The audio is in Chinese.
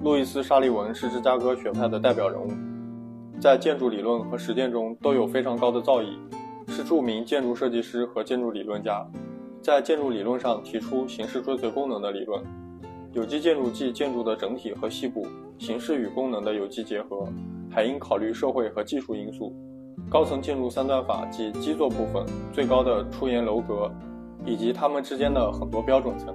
路易斯沙利文是芝加哥学派的代表人物在建筑理论和实践中都有非常高的造诣是著名建筑设计师和建筑理论家在建筑理论上提出形式追随功能的理论有机建筑即建筑的整体和细部形式与功能的有机结合还应考虑社会和技术因素。高层建筑三段法即基座部分最高的出檐楼阁以及它们之间的很多标准层